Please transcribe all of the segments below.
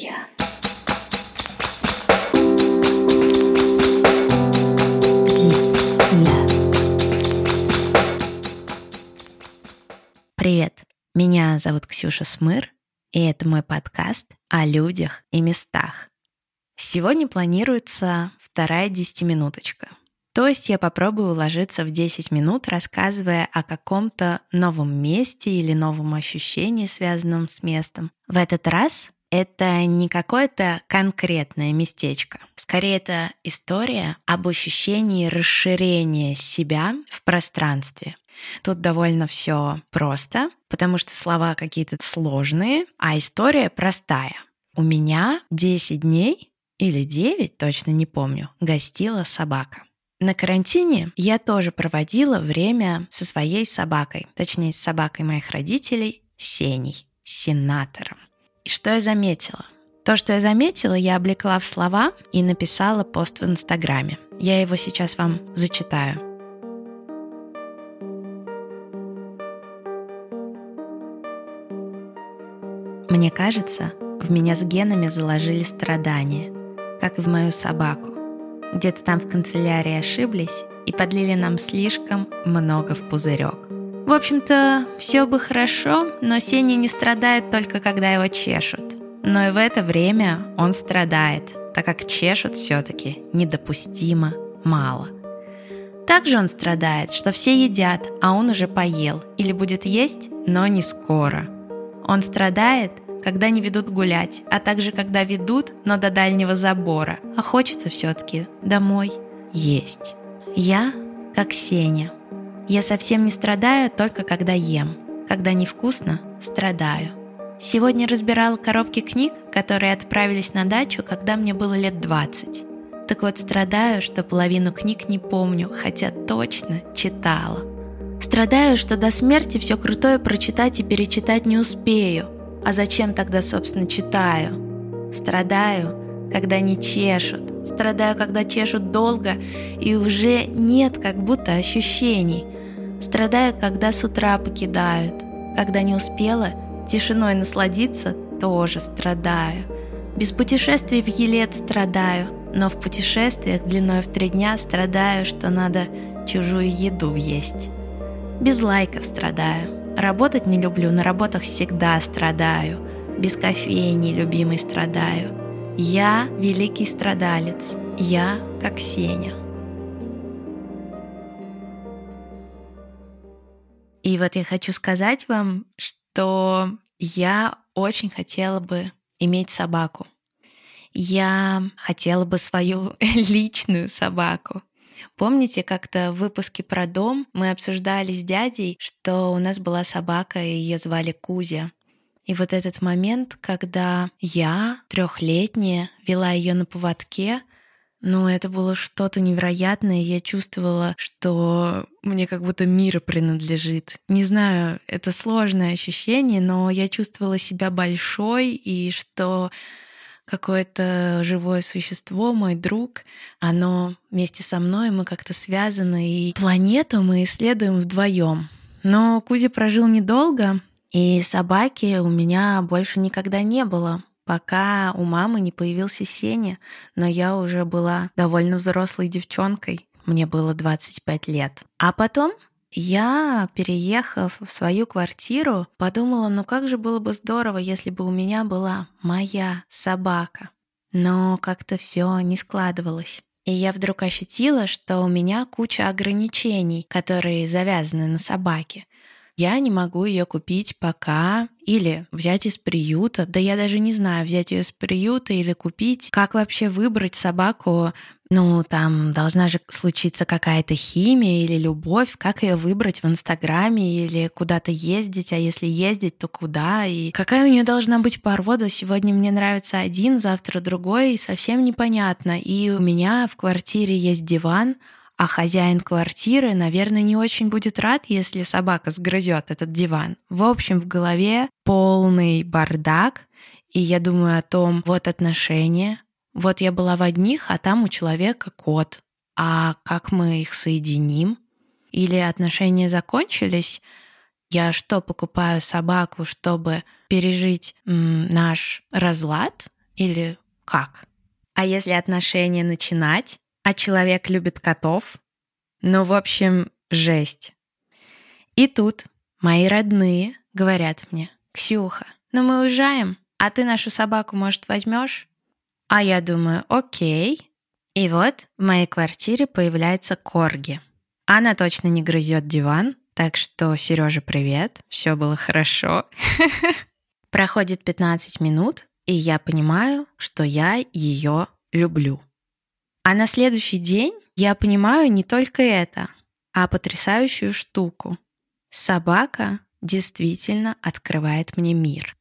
Я. Привет, меня зовут Ксюша Смыр, и это мой подкаст о людях и местах. Сегодня планируется вторая десятиминуточка. То есть я попробую уложиться в 10 минут, рассказывая о каком-то новом месте или новом ощущении, связанном с местом. В этот раз это не какое-то конкретное местечко. Скорее, это история об ощущении расширения себя в пространстве. Тут довольно все просто, потому что слова какие-то сложные, а история простая. У меня 10 дней или 9, точно не помню, гостила собака. На карантине я тоже проводила время со своей собакой, точнее, с собакой моих родителей, Сеней, сенатором. Что я заметила? То, что я заметила, я облекла в слова и написала пост в Инстаграме. Я его сейчас вам зачитаю. Мне кажется, в меня с генами заложили страдания, как и в мою собаку. Где-то там в канцелярии ошиблись и подлили нам слишком много в пузырек. В общем-то, все бы хорошо, но Сеня не страдает только когда его чешут. Но и в это время он страдает, так как чешут все-таки недопустимо мало. Также он страдает, что все едят, а он уже поел или будет есть, но не скоро. Он страдает, когда не ведут гулять, а также когда ведут, но до дальнего забора, а хочется все-таки домой есть. Я как Сеня. Я совсем не страдаю только когда ем. Когда невкусно, страдаю. Сегодня разбирала коробки книг, которые отправились на дачу, когда мне было лет 20. Так вот, страдаю, что половину книг не помню, хотя точно читала. Страдаю, что до смерти все крутое прочитать и перечитать не успею, а зачем тогда, собственно, читаю? Страдаю, когда не чешут. Страдаю, когда чешут долго, и уже нет как будто ощущений. Страдаю, когда с утра покидают. Когда не успела тишиной насладиться, тоже страдаю. Без путешествий в Елет страдаю, но в путешествиях длиной в три дня страдаю, что надо чужую еду есть. Без лайков страдаю, Работать не люблю, на работах всегда страдаю. Без кофейни, любимый, страдаю. Я великий страдалец. Я как Сеня. И вот я хочу сказать вам, что я очень хотела бы иметь собаку. Я хотела бы свою личную собаку. Помните, как-то в выпуске про дом мы обсуждали с дядей, что у нас была собака, и ее звали Кузя. И вот этот момент, когда я, трехлетняя, вела ее на поводке, ну, это было что-то невероятное. Я чувствовала, что мне как будто мир принадлежит. Не знаю, это сложное ощущение, но я чувствовала себя большой и что какое-то живое существо, мой друг, оно вместе со мной, мы как-то связаны, и планету мы исследуем вдвоем. Но Кузя прожил недолго, и собаки у меня больше никогда не было, пока у мамы не появился Сеня, но я уже была довольно взрослой девчонкой, мне было 25 лет. А потом я, переехав в свою квартиру, подумала, ну как же было бы здорово, если бы у меня была моя собака. Но как-то все не складывалось. И я вдруг ощутила, что у меня куча ограничений, которые завязаны на собаке. Я не могу ее купить пока или взять из приюта. Да я даже не знаю, взять ее из приюта или купить. Как вообще выбрать собаку ну, там должна же случиться какая-то химия или любовь, как ее выбрать в Инстаграме или куда-то ездить, а если ездить, то куда, и какая у нее должна быть порода. Сегодня мне нравится один, завтра другой, совсем непонятно. И у меня в квартире есть диван, а хозяин квартиры, наверное, не очень будет рад, если собака сгрызет этот диван. В общем, в голове полный бардак, и я думаю о том, вот отношения, вот я была в одних, а там у человека кот. А как мы их соединим? Или отношения закончились? Я что, покупаю собаку, чтобы пережить наш разлад? Или как? А если отношения начинать, а человек любит котов? Ну, в общем, жесть. И тут мои родные говорят мне, «Ксюха, ну мы уезжаем, а ты нашу собаку, может, возьмешь?» А я думаю, окей. И вот в моей квартире появляется Корги. Она точно не грызет диван, так что, Сережа, привет, все было хорошо. Проходит 15 минут, и я понимаю, что я ее люблю. А на следующий день я понимаю не только это, а потрясающую штуку. Собака действительно открывает мне мир.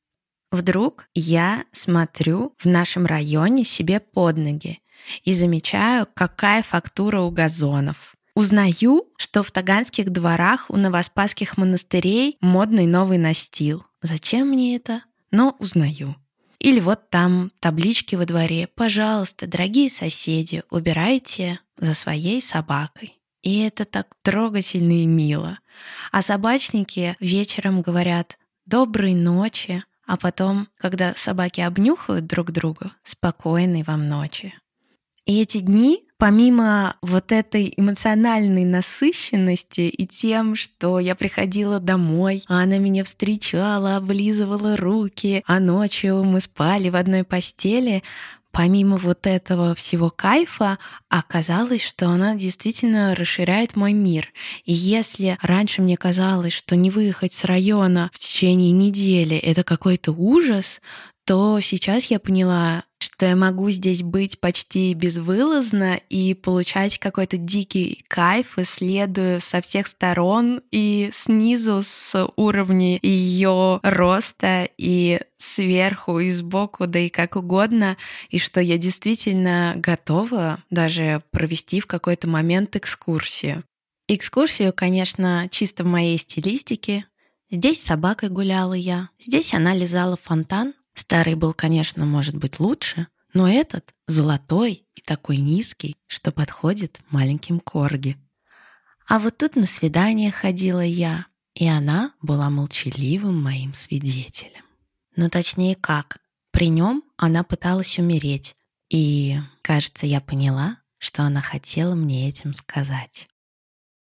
Вдруг я смотрю в нашем районе себе под ноги и замечаю, какая фактура у газонов. Узнаю, что в таганских дворах у новоспасских монастырей модный новый настил. Зачем мне это? Но узнаю. Или вот там таблички во дворе «Пожалуйста, дорогие соседи, убирайте за своей собакой». И это так трогательно и мило. А собачники вечером говорят «доброй ночи», а потом, когда собаки обнюхают друг друга, «спокойной вам ночи». И эти дни помимо вот этой эмоциональной насыщенности и тем, что я приходила домой, она меня встречала, облизывала руки, а ночью мы спали в одной постели, помимо вот этого всего кайфа, оказалось, что она действительно расширяет мой мир. И если раньше мне казалось, что не выехать с района в течение недели — это какой-то ужас, то сейчас я поняла, что я могу здесь быть почти безвылазно и получать какой-то дикий кайф, исследуя со всех сторон и снизу с уровня ее роста и сверху и сбоку, да и как угодно, и что я действительно готова даже провести в какой-то момент экскурсию. Экскурсию, конечно, чисто в моей стилистике. Здесь с собакой гуляла я, здесь она лизала фонтан, Старый был, конечно, может быть лучше, но этот золотой и такой низкий, что подходит маленьким корги. А вот тут на свидание ходила я, и она была молчаливым моим свидетелем. Но точнее как, при нем она пыталась умереть, и, кажется, я поняла, что она хотела мне этим сказать.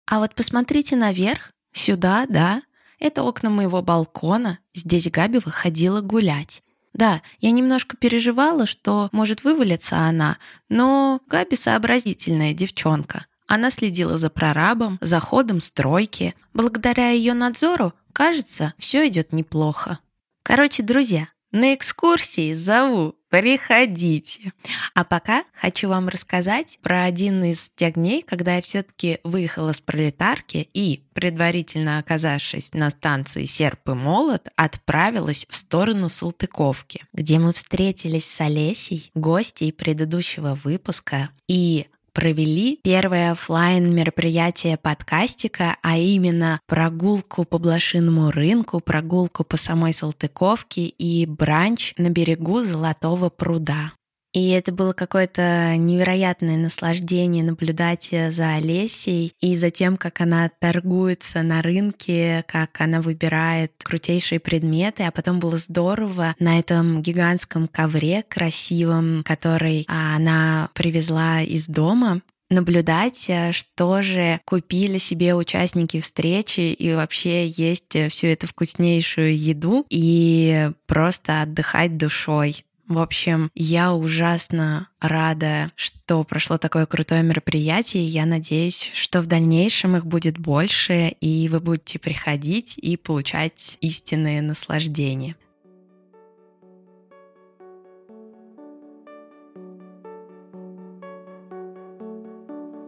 А вот посмотрите наверх, сюда, да, это окна моего балкона, здесь Габи выходила гулять. Да, я немножко переживала, что может вывалиться она, но Габи сообразительная девчонка. Она следила за прорабом, за ходом стройки. Благодаря ее надзору, кажется, все идет неплохо. Короче, друзья, на экскурсии зову, приходите. А пока хочу вам рассказать про один из тех дней, когда я все-таки выехала с пролетарки и, предварительно оказавшись на станции Серп и Молот, отправилась в сторону Салтыковки, где мы встретились с Олесей, гостей предыдущего выпуска, и провели первое офлайн мероприятие подкастика, а именно прогулку по блошиному рынку, прогулку по самой Салтыковке и бранч на берегу Золотого пруда. И это было какое-то невероятное наслаждение наблюдать за Олесей и за тем, как она торгуется на рынке, как она выбирает крутейшие предметы. А потом было здорово на этом гигантском ковре красивом, который она привезла из дома, наблюдать, что же купили себе участники встречи и вообще есть всю эту вкуснейшую еду и просто отдыхать душой. В общем, я ужасно рада, что прошло такое крутое мероприятие. Я надеюсь, что в дальнейшем их будет больше, и вы будете приходить и получать истинное наслаждение.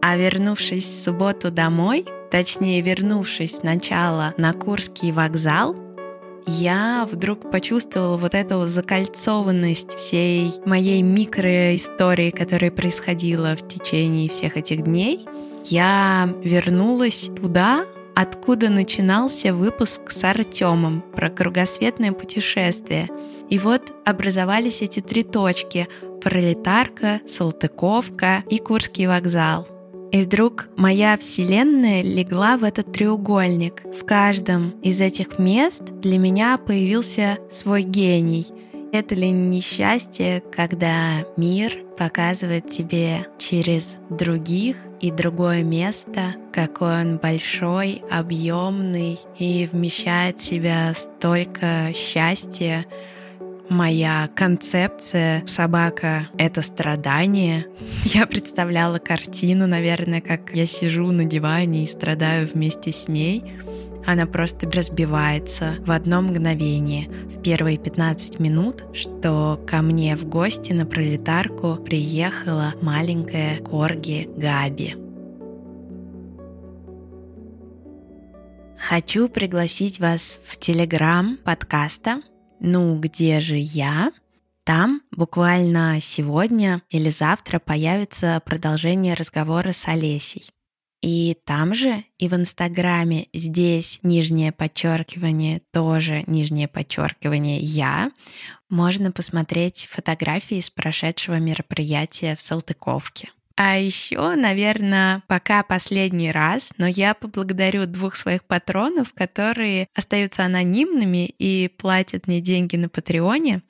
А вернувшись в субботу домой, точнее вернувшись сначала на Курский вокзал, я вдруг почувствовала вот эту закольцованность всей моей микроистории, которая происходила в течение всех этих дней. Я вернулась туда, откуда начинался выпуск с Артемом про кругосветное путешествие. И вот образовались эти три точки – Пролетарка, Салтыковка и Курский вокзал – и вдруг моя вселенная легла в этот треугольник. В каждом из этих мест для меня появился свой гений. Это ли несчастье, когда мир показывает тебе через других и другое место, какой он большой, объемный и вмещает в себя столько счастья, моя концепция «собака — это страдание». Я представляла картину, наверное, как я сижу на диване и страдаю вместе с ней — она просто разбивается в одно мгновение, в первые 15 минут, что ко мне в гости на пролетарку приехала маленькая корги Габи. Хочу пригласить вас в телеграм подкаста «Ну, где же я?». Там буквально сегодня или завтра появится продолжение разговора с Олесей. И там же, и в Инстаграме здесь нижнее подчеркивание, тоже нижнее подчеркивание я, можно посмотреть фотографии с прошедшего мероприятия в Салтыковке. А еще, наверное, пока последний раз, но я поблагодарю двух своих патронов, которые остаются анонимными и платят мне деньги на Патреоне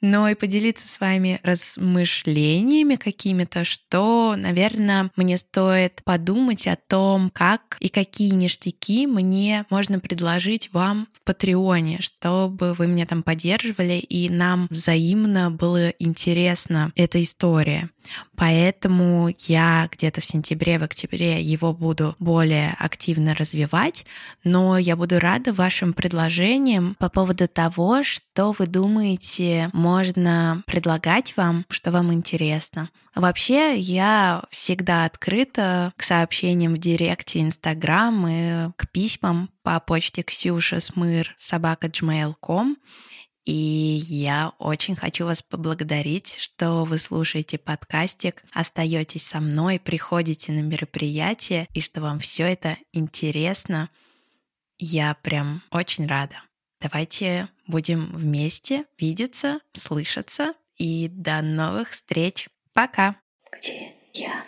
но и поделиться с вами размышлениями какими-то, что, наверное, мне стоит подумать о том, как и какие ништяки мне можно предложить вам в Патреоне, чтобы вы меня там поддерживали и нам взаимно было интересно эта история. Поэтому я где-то в сентябре, в октябре его буду более активно развивать, но я буду рада вашим предложениям по поводу того, что вы думаете, можно предлагать вам, что вам интересно. Вообще, я всегда открыта к сообщениям в директе Инстаграм и к письмам по почте Ксюша Смыр собака gmail.com. И я очень хочу вас поблагодарить, что вы слушаете подкастик, остаетесь со мной, приходите на мероприятие и что вам все это интересно. Я прям очень рада. Давайте будем вместе видеться, слышаться и до новых встреч. Пока. Где я?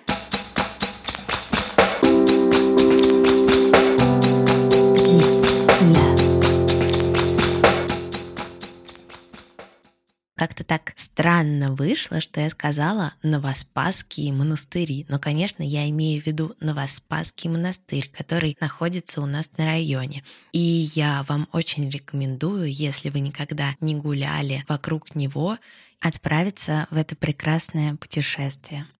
Как-то так странно вышло, что я сказала Новоспасские монастыри. Но, конечно, я имею в виду Новоспасский монастырь, который находится у нас на районе. И я вам очень рекомендую, если вы никогда не гуляли вокруг него, отправиться в это прекрасное путешествие.